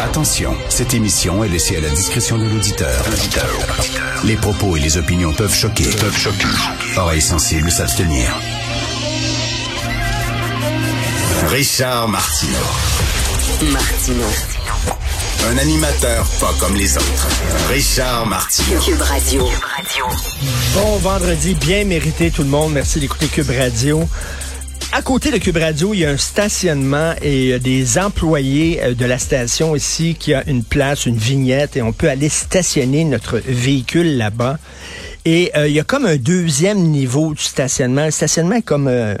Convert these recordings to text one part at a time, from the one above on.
Attention, cette émission est laissée à la discrétion de l'auditeur. Les propos et les opinions peuvent choquer. Peuvent choquer. Oreilles sensibles s'abstenir. Richard Martineau. Martineau. Un animateur pas comme les autres. Richard Martineau. Cube Radio. Bon vendredi, bien mérité tout le monde. Merci d'écouter Cube Radio. À côté de Cube Radio, il y a un stationnement et a des employés euh, de la station ici qui a une place, une vignette et on peut aller stationner notre véhicule là-bas. Et euh, il y a comme un deuxième niveau du stationnement. Le stationnement est comme euh,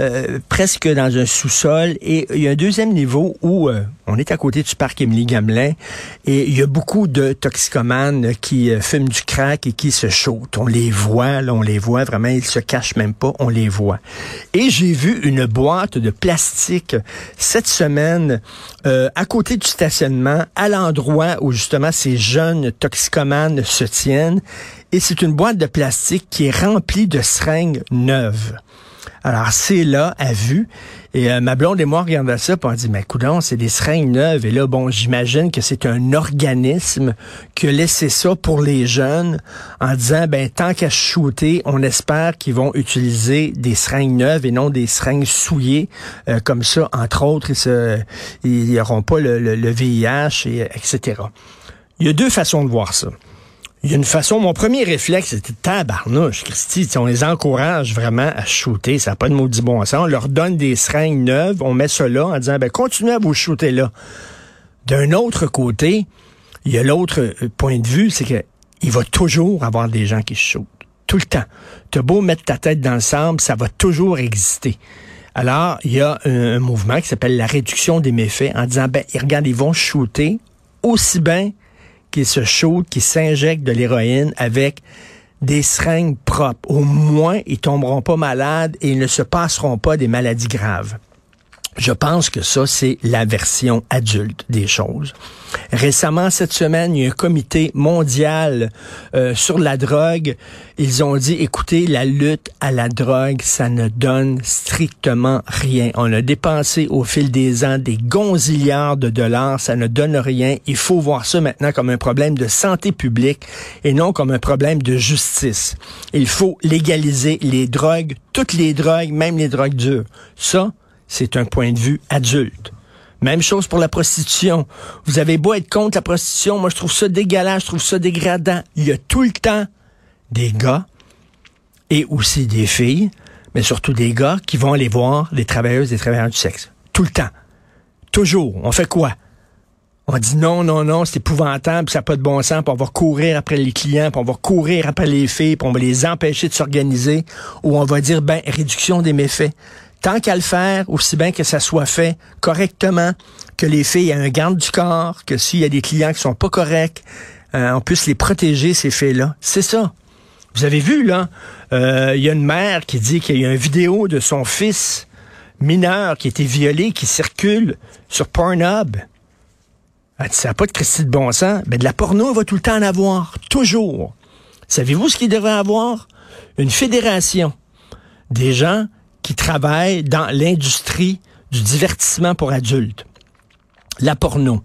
euh, presque dans un sous-sol. Et il y a un deuxième niveau où euh, on est à côté du parc Émilie Gamelin et il y a beaucoup de toxicomanes qui euh, fument du crack et qui se chautent. On les voit, là, on les voit vraiment, ils se cachent même pas, on les voit. Et j'ai vu une boîte de plastique cette semaine à côté du stationnement, à l'endroit où justement ces jeunes toxicomanes se tiennent. Et c'est une boîte de plastique qui est remplie de seringues neuves. Alors, c'est là, à vue. Et euh, ma blonde et moi, regardons ça, puis on dit, mais coudon, c'est des seringues neuves. Et là, bon, j'imagine que c'est un organisme qui a laissé ça pour les jeunes en disant, ben, tant qu'à shooter, on espère qu'ils vont utiliser des seringues neuves et non des seringues souillées. Euh, comme ça, entre autres, ils n'auront pas le, le VIH, et, etc. Il y a deux façons de voir ça. Il y a une façon, mon premier réflexe, c'était tabarnouche, Christy, on les encourage vraiment à shooter, ça n'a pas de maudit bon sens. On leur donne des seringues neuves, on met là en disant, ben, continuez à vous shooter là. D'un autre côté, il y a l'autre euh, point de vue, c'est que il va toujours avoir des gens qui shootent. Tout le temps. T'as beau mettre ta tête dans le sable, ça va toujours exister. Alors, il y a un, un mouvement qui s'appelle la réduction des méfaits en disant, ben, regarde, ils vont shooter aussi bien qui se shootent, qui s'injectent de l'héroïne avec des seringues propres. Au moins, ils tomberont pas malades et ils ne se passeront pas des maladies graves. Je pense que ça, c'est la version adulte des choses. Récemment, cette semaine, il y a un comité mondial euh, sur la drogue. Ils ont dit, écoutez, la lutte à la drogue, ça ne donne strictement rien. On a dépensé au fil des ans des gonzillards de dollars, ça ne donne rien. Il faut voir ça maintenant comme un problème de santé publique et non comme un problème de justice. Il faut légaliser les drogues, toutes les drogues, même les drogues dures. Ça, c'est un point de vue adulte. Même chose pour la prostitution. Vous avez beau être contre la prostitution, moi je trouve ça dégueulasse, je trouve ça dégradant. Il y a tout le temps des gars et aussi des filles, mais surtout des gars qui vont aller voir les travailleuses et les travailleurs du sexe. Tout le temps. Toujours. On fait quoi? On dit non, non, non, c'est épouvantable, ça n'a pas de bon sens, puis on va courir après les clients, puis on va courir après les filles, puis on va les empêcher de s'organiser, ou on va dire, ben, réduction des méfaits tant qu'à le faire, aussi bien que ça soit fait correctement, que les filles aient un garde du corps, que s'il y a des clients qui sont pas corrects, euh, on puisse les protéger, ces faits-là. C'est ça. Vous avez vu, là, euh, il y a une mère qui dit qu'il y a une vidéo de son fils mineur qui a été violé, qui circule sur Pornhub. Elle dit, ça n'a pas de Christie de bon sens. Mais de la porno, on va tout le temps en avoir. Toujours. Savez-vous ce qu'il devrait avoir? Une fédération des gens qui travaillent dans l'industrie du divertissement pour adultes. La porno.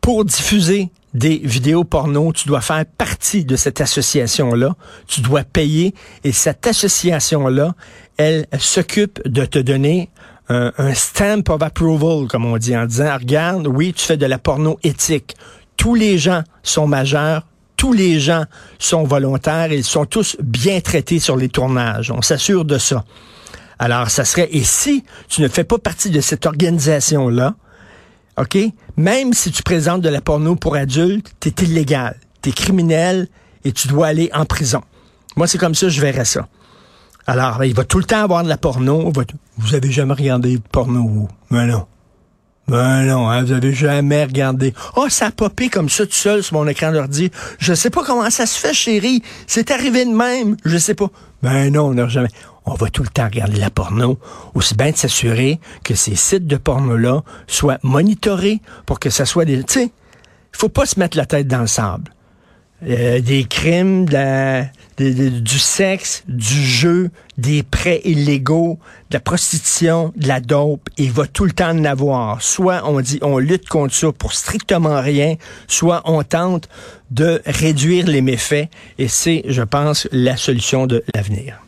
Pour diffuser des vidéos porno, tu dois faire partie de cette association-là. Tu dois payer et cette association-là, elle, s'occupe de te donner un, un, stamp of approval, comme on dit, en disant, regarde, oui, tu fais de la porno éthique. Tous les gens sont majeurs, tous les gens sont volontaires ils sont tous bien traités sur les tournages. On s'assure de ça. Alors, ça serait, et si tu ne fais pas partie de cette organisation-là, OK, même si tu présentes de la porno pour adultes, tu es illégal, tu es criminel et tu dois aller en prison. Moi, c'est comme ça, je verrais ça. Alors, il va tout le temps avoir de la porno. Vous avez jamais regardé porno, Mais non. Ben non, hein, vous avez jamais regardé. Oh, ça a popé comme ça tout seul sur mon écran d'ordi. Je sais pas comment ça se fait, chérie. C'est arrivé de même. Je sais pas. Ben non, on n'a jamais on va tout le temps regarder la porno, aussi bien de s'assurer que ces sites de porno-là soient monitorés pour que ça soit des... Tu sais, faut pas se mettre la tête dans le sable. Euh, des crimes, de la, du sexe, du jeu, des prêts illégaux, de la prostitution, de la dope. Il va tout le temps en avoir. Soit on dit on lutte contre ça pour strictement rien, soit on tente de réduire les méfaits. Et c'est, je pense, la solution de l'avenir.